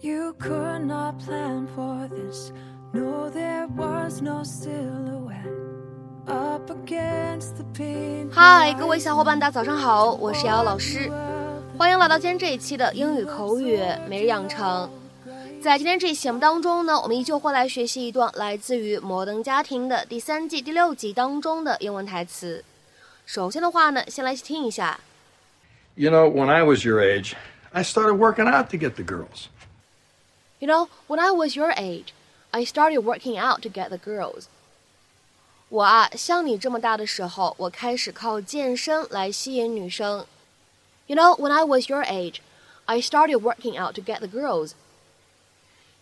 You could not plan for this. No, there was no silhouette up against the pain. 嗨，各位小伙伴，大家早上好，我是瑶瑶老师，欢迎来到今天这一期的英语口语每日养成。在今天这一期节目当中呢，我们依旧会来学习一段来自于《摩登家庭》的第三季第六集当中的英文台词。首先的话呢，先来听一下。 You know, when I was your age, I started working out to get the girls. You know, when I was your age, I started working out to get the girls. 我啊，像你这么大的时候，我开始靠健身来吸引女生。You know, when I was your age, I started working out to get the girls.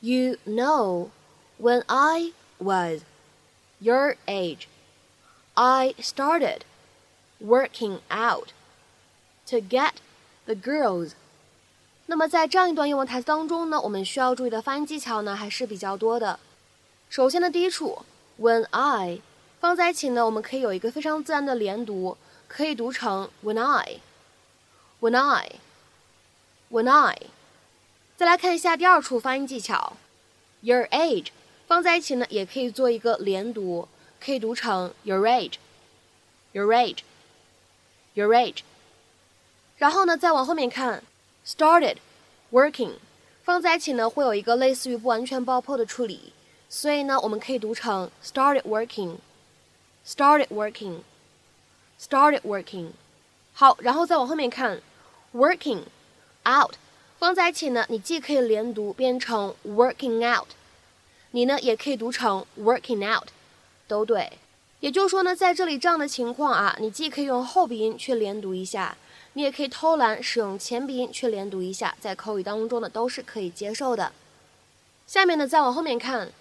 You know, when I was your age, I started working out to get the girls. 那么在这样一段英文台词当中呢，我们需要注意的发音技巧呢还是比较多的。首先的第一处，when I 放在一起呢，我们可以有一个非常自然的连读，可以读成 when I，when I，when I。再来看一下第二处发音技巧，your age 放在一起呢，也可以做一个连读，可以读成 your age，your age，your age。然后呢，再往后面看，started working 放在一起呢，会有一个类似于不完全爆破的处理，所以呢，我们可以读成 started working，started working，started working。好，然后再往后面看，working out 放在一起呢，你既可以连读变成 working out，你呢也可以读成 working out，都对。也就是说呢，在这里这样的情况啊，你既可以用后鼻音去连读一下。你也可以偷懒使用前鼻音去连读一下，在口语当中呢都是可以接受的。下面呢再往后面看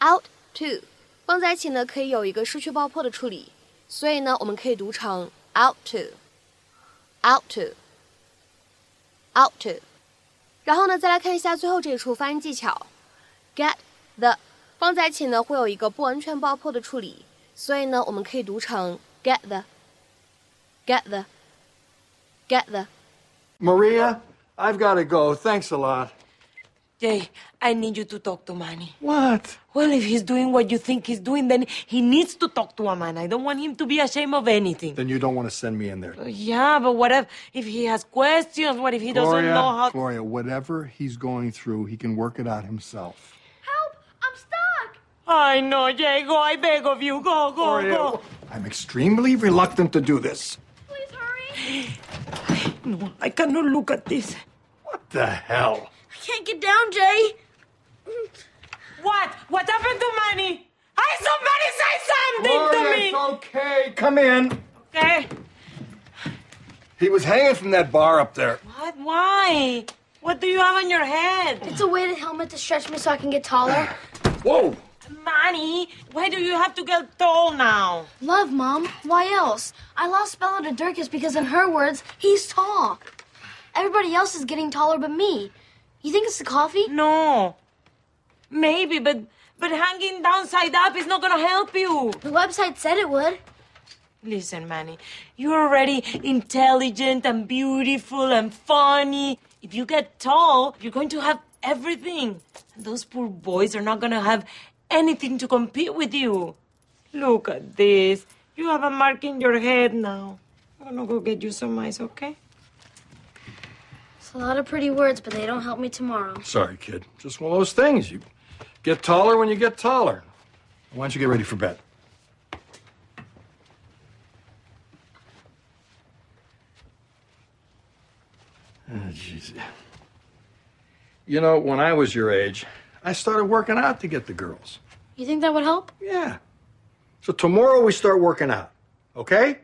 ，out to 放在一起呢可以有一个失去爆破的处理，所以呢我们可以读成 out to，out to，out to。然后呢再来看一下最后这一处发音技巧，get the 放在一起呢会有一个不完全爆破的处理，所以呢我们可以读成 get the，get the。Get the. Maria, I've got to go. Thanks a lot. Jay, I need you to talk to Manny. What? Well, if he's doing what you think he's doing, then he needs to talk to a man. I don't want him to be ashamed of anything. Then you don't want to send me in there. Uh, yeah, but what if, if he has questions? What if he doesn't know how? Gloria, whatever he's going through, he can work it out himself. Help! I'm stuck! I know, Jay. Go, I beg of you. Go, go, Gloria, go. I'm extremely reluctant to do this. Please hurry! No, I cannot look at this. What the hell? I can't get down, Jay. What? What happened to Manny? Hey, somebody say something Gloria, to me! it's okay. Come in. Okay. He was hanging from that bar up there. What? Why? What do you have on your head? It's a weighted helmet to stretch me so I can get taller. Whoa! Manny, why do you have to get tall now? Love, Mom. Why else? I lost Bella to Dirkus because, in her words, he's tall. Everybody else is getting taller but me. You think it's the coffee? No. Maybe, but but hanging downside up is not gonna help you. The website said it would. Listen, Manny, you're already intelligent and beautiful and funny. If you get tall, you're going to have everything. Those poor boys are not gonna have anything to compete with you. Look at this. You have a mark in your head now. I'm gonna go get you some ice, okay? It's a lot of pretty words, but they don't help me tomorrow. Sorry, kid. Just one of those things. You get taller when you get taller. Why don't you get ready for bed? Oh, jeez. You know, when I was your age, I started working out to get the girls. You think that would help? Yeah. So tomorrow we start working out, okay?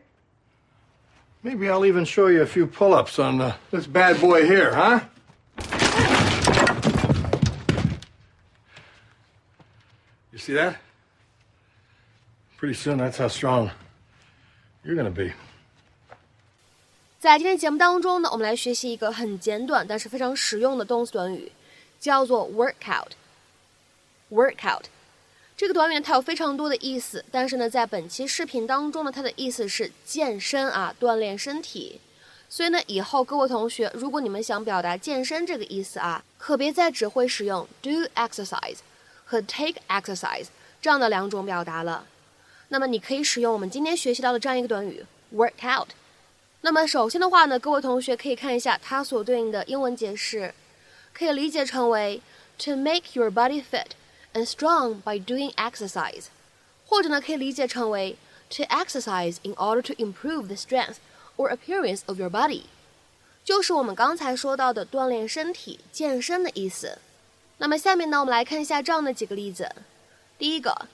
Maybe I'll even show you a few pull ups on uh, this bad boy here, huh? You see that? Pretty soon, that's how strong you're gonna be. 在今天节目当中呢，我们来学习一个很简短但是非常实用的动词短语，叫做 workout。 Workout 这个短语它有非常多的意思，但是呢，在本期视频当中呢，它的意思是健身啊，锻炼身体。所以呢，以后各位同学，如果你们想表达健身这个意思啊，可别再只会使用 do exercise 和 take exercise 这样的两种表达了。那么你可以使用我们今天学习到的这样一个短语 work out。那么首先的话呢，各位同学可以看一下它所对应的英文解释，可以理解成为 to make your body fit and strong by doing exercise，或者呢可以理解成为 to exercise in order to improve the strength or appearance of your body，就是我们刚才说到的锻炼身体、健身的意思。那么下面呢，我们来看一下这样的几个例子。第一个，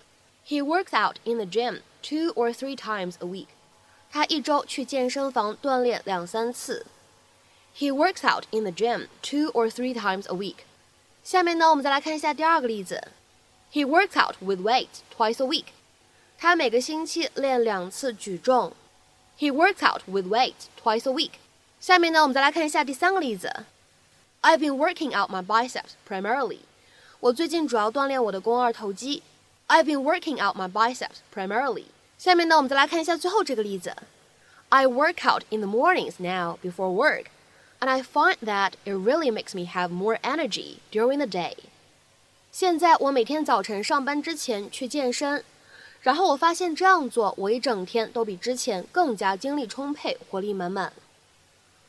He works out in the gym two or three times a week。他一周去健身房锻炼两三次。He works out in the gym two or three times a week。下面呢，我们再来看一下第二个例子。 He works out with weights twice a week。他每个星期练两次举重。He works out with weights twice a week。下面呢，我们再来看一下第三个例子。I've been working out my biceps primarily。我最近主要锻炼我的肱二头肌。I've been working out my biceps primarily。下面呢，我们再来看一下最后这个例子。I work out in the mornings now before work, and I find that it really makes me have more energy during the day. 现在我每天早晨上班之前去健身，然后我发现这样做，我一整天都比之前更加精力充沛、活力满满。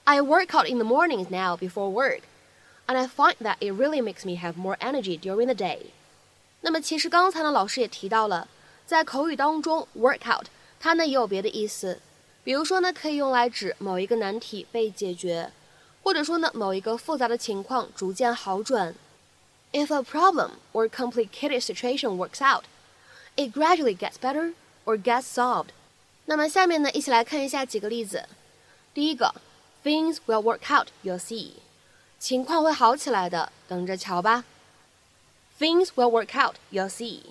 I work out in the mornings now before work, and I find that it really makes me have more energy during the day. 那么其实刚才呢，老师也提到了。在口语当中，workout 它呢也有别的意思，比如说呢可以用来指某一个难题被解决，或者说呢某一个复杂的情况逐渐好转。If a problem or complicated situation works out, it gradually gets better or gets solved。那么下面呢一起来看一下几个例子。第一个，Things will work out, you'll see。情况会好起来的，等着瞧吧。Things will work out, you'll see。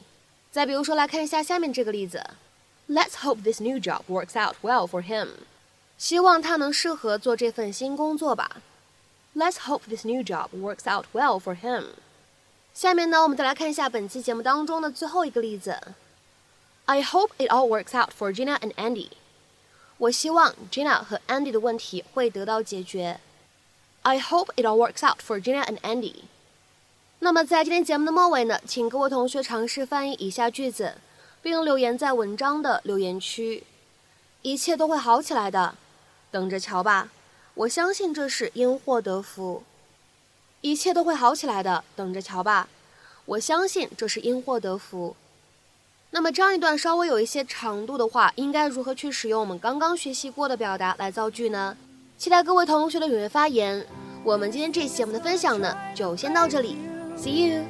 再比如说，来看一下下面这个例子：Let's hope this new job works out well for him。希望他能适合做这份新工作吧。Let's hope this new job works out well for him。 下面呢，我们再来看一下本期节目当中的最后一个例子：I hope it all works out for Gina and Andy。我希望 Gina 和 Andy 的问题会得到解决。I hope it all works out for Gina and Andy。那么在今天节目的末尾呢，请各位同学尝试翻译以下句子，并留言在文章的留言区。一切都会好起来的，等着瞧吧。我相信这是因祸得福。一切都会好起来的，等着瞧吧。我相信这是因祸得福。那么这样一段稍微有一些长度的话，应该如何去使用我们刚刚学习过的表达来造句呢？期待各位同学的踊跃发言。我们今天这期节目的分享呢，就先到这里。See you.